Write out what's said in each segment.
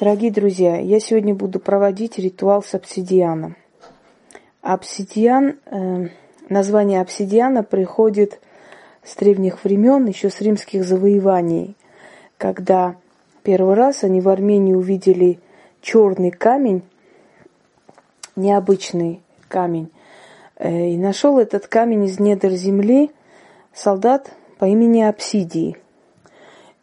Дорогие друзья, я сегодня буду проводить ритуал с обсидианом. Обсидиан, э, название обсидиана приходит с древних времен, еще с римских завоеваний, когда первый раз они в Армении увидели черный камень, необычный камень, э, и нашел этот камень из недр земли солдат по имени Апсидий.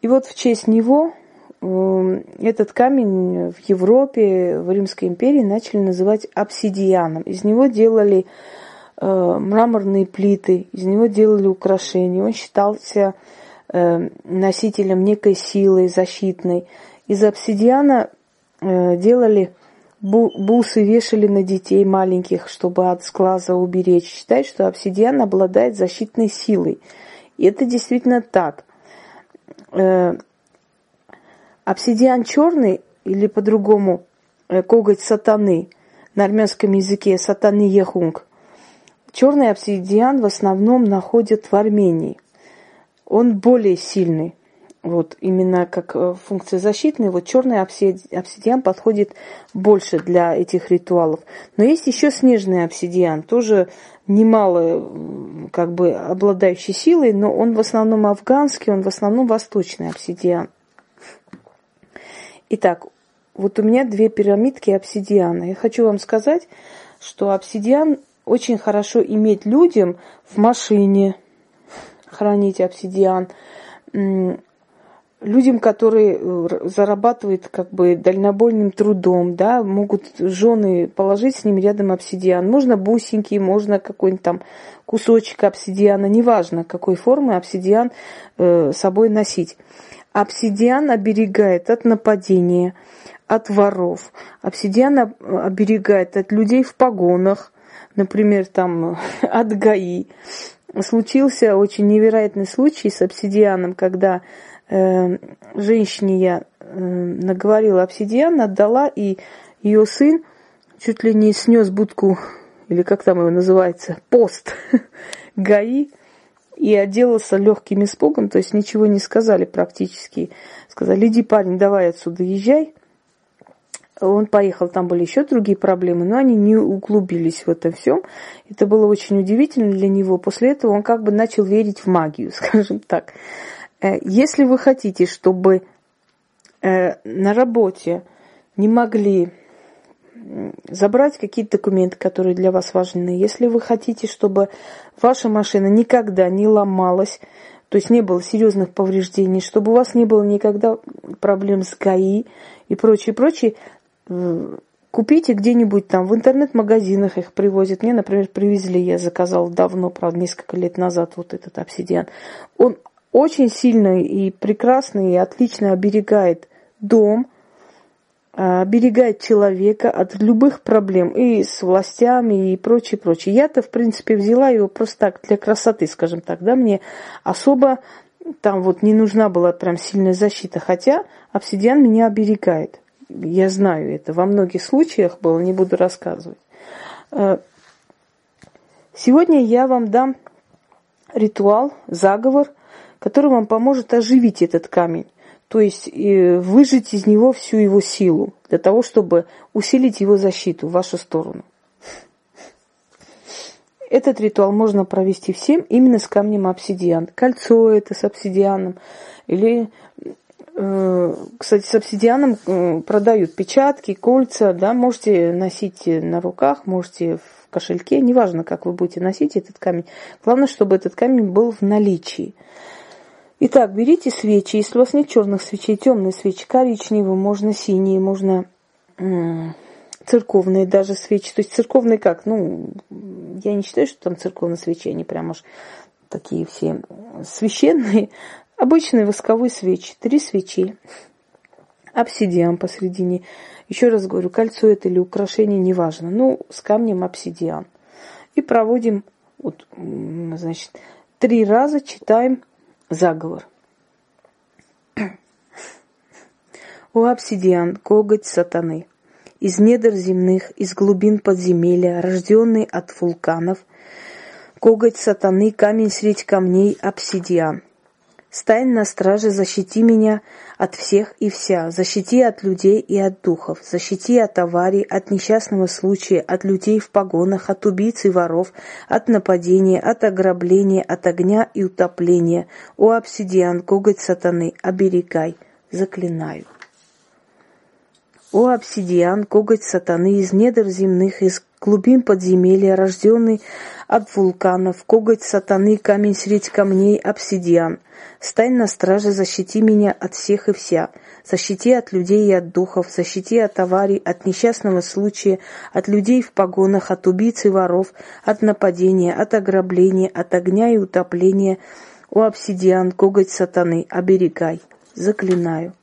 И вот в честь него этот камень в Европе, в Римской империи начали называть обсидианом. Из него делали э, мраморные плиты, из него делали украшения. Он считался э, носителем некой силы защитной. Из обсидиана э, делали бусы, вешали на детей маленьких, чтобы от сглаза уберечь. Считают, что обсидиан обладает защитной силой. И это действительно так. Обсидиан черный или по-другому э, коготь сатаны на армянском языке сатаны ехунг. Черный обсидиан в основном находят в Армении. Он более сильный. Вот именно как э, функция защитная, вот черный обсидиан подходит больше для этих ритуалов. Но есть еще снежный обсидиан, тоже немало как бы обладающий силой, но он в основном афганский, он в основном восточный обсидиан. Итак, вот у меня две пирамидки обсидиана. Я хочу вам сказать, что обсидиан очень хорошо иметь людям в машине, хранить обсидиан, людям, которые э, зарабатывают как бы дальнобойным трудом, да, могут жены положить с ним рядом обсидиан. Можно бусинки, можно какой-нибудь там кусочек обсидиана, неважно, какой формы обсидиан э, собой носить. Обсидиан оберегает от нападения, от воров. Обсидиан оберегает от людей в погонах, например, там от ГАИ. Случился очень невероятный случай с обсидианом, когда э, женщине я э, наговорила обсидиан, отдала, и ее сын чуть ли не снес будку, или как там его называется, пост ГАИ, и отделался легким испугом, то есть ничего не сказали практически. Сказали, иди, парень, давай отсюда езжай. Он поехал, там были еще другие проблемы, но они не углубились в это все. Это было очень удивительно для него. После этого он как бы начал верить в магию, скажем так. Э, если вы хотите, чтобы э, на работе не могли забрать какие-то документы, которые для вас важны. Если вы хотите, чтобы ваша машина никогда не ломалась, то есть не было серьезных повреждений, чтобы у вас не было никогда проблем с ГАИ и прочее, прочее, купите где-нибудь там, в интернет-магазинах их привозят. Мне, например, привезли, я заказал давно, правда, несколько лет назад вот этот обсидиан. Он очень сильный и прекрасный, и отлично оберегает дом – оберегает человека от любых проблем и с властями и прочее, прочее. Я-то, в принципе, взяла его просто так, для красоты, скажем так, да, мне особо там вот не нужна была прям сильная защита, хотя обсидиан меня оберегает. Я знаю это, во многих случаях было, не буду рассказывать. А, сегодня я вам дам ритуал, заговор, который вам поможет оживить этот камень то есть выжить из него всю его силу, для того, чтобы усилить его защиту в вашу сторону. Этот ритуал можно провести всем именно с камнем обсидиан. Кольцо это с обсидианом. Или, э, кстати, с обсидианом э, продают печатки, кольца. Да, можете носить на руках, можете в кошельке. Неважно, как вы будете носить этот камень. Главное, чтобы этот камень был в наличии. Итак, берите свечи. Если у вас нет черных свечей, темные свечи, коричневые, можно синие, можно церковные даже свечи. То есть церковные как? Ну, я не считаю, что там церковные свечи, они прям уж такие все священные. Обычные восковые свечи. Три свечи. Обсидиан посередине. Еще раз говорю, кольцо это или украшение, неважно. Ну, с камнем обсидиан. И проводим, вот, значит, три раза читаем Заговор. О обсидиан, коготь сатаны, из недр земных, из глубин подземелья, рожденный от вулканов, коготь сатаны, камень средь камней, обсидиан. Стань на страже, защити меня от всех и вся. Защити от людей и от духов. Защити от аварий, от несчастного случая, от людей в погонах, от убийц и воров, от нападения, от ограбления, от огня и утопления. О, обсидиан, коготь сатаны, оберегай, заклинаю. О, обсидиан, коготь сатаны из недр земных, из глубин подземелья, рожденный от вулканов, коготь сатаны, камень средь камней, обсидиан. Стань на страже, защити меня от всех и вся. Защити от людей и от духов, защити от аварий, от несчастного случая, от людей в погонах, от убийц и воров, от нападения, от ограбления, от огня и утопления. О, обсидиан, коготь сатаны, оберегай, заклинаю.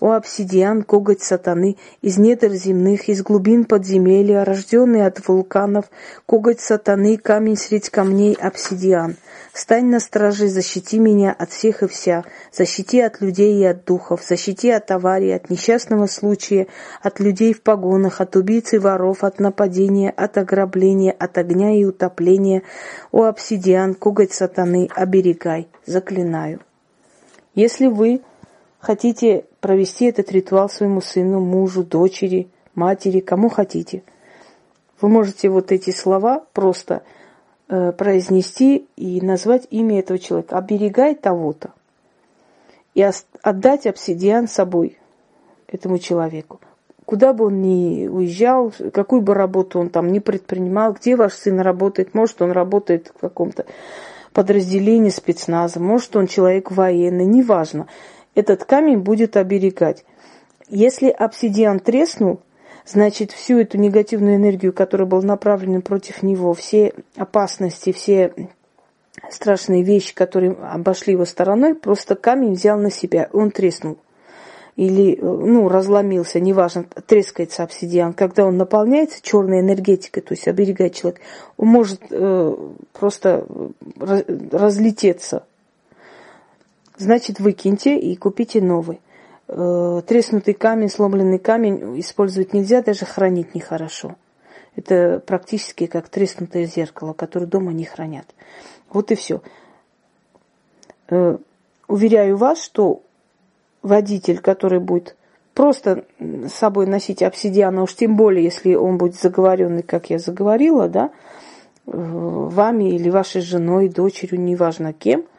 О обсидиан, коготь сатаны, из недр земных, из глубин подземелья, рожденный от вулканов, коготь сатаны, камень средь камней, обсидиан. Стань на страже, защити меня от всех и вся, защити от людей и от духов, защити от аварий, от несчастного случая, от людей в погонах, от убийц и воров, от нападения, от ограбления, от огня и утопления. О обсидиан, коготь сатаны, оберегай, заклинаю. Если вы хотите провести этот ритуал своему сыну, мужу, дочери, матери, кому хотите. Вы можете вот эти слова просто э, произнести и назвать имя этого человека. Оберегай того-то. И отдать обсидиан собой этому человеку. Куда бы он ни уезжал, какую бы работу он там ни предпринимал, где ваш сын работает, может он работает в каком-то подразделении спецназа, может он человек военный, неважно этот камень будет оберегать. Если обсидиан треснул, значит, всю эту негативную энергию, которая была направлена против него, все опасности, все страшные вещи, которые обошли его стороной, просто камень взял на себя, он треснул. Или, ну, разломился, неважно, трескается обсидиан. Когда он наполняется черной энергетикой, то есть оберегает человека, он может э, просто разлететься значит выкиньте и купите новый. Э, треснутый камень, сломленный камень использовать нельзя, даже хранить нехорошо. Это практически как треснутое зеркало, которое дома не хранят. Вот и все. Э, уверяю вас, что водитель, который будет просто с собой носить обсидиан, а уж тем более, если он будет заговоренный, как я заговорила, да, э, вами или вашей женой, дочерью, неважно кем –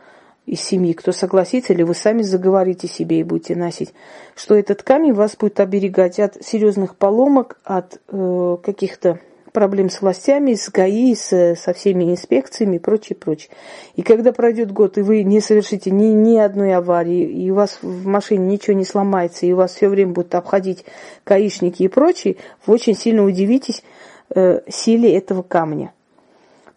из семьи, кто согласится, или вы сами заговорите себе и будете носить, что этот камень вас будет оберегать от серьезных поломок, от э, каких-то проблем с властями, с ГАИ, с, со всеми инспекциями и прочее, прочее. И когда пройдет год, и вы не совершите ни, ни одной аварии, и у вас в машине ничего не сломается, и у вас все время будут обходить гаишники и прочее, вы очень сильно удивитесь э, силе этого камня.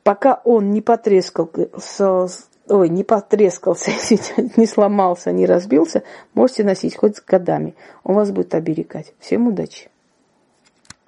Пока он не потрескал с, ой, не потрескался, не сломался, не разбился, можете носить хоть годами. Он вас будет оберегать. Всем удачи!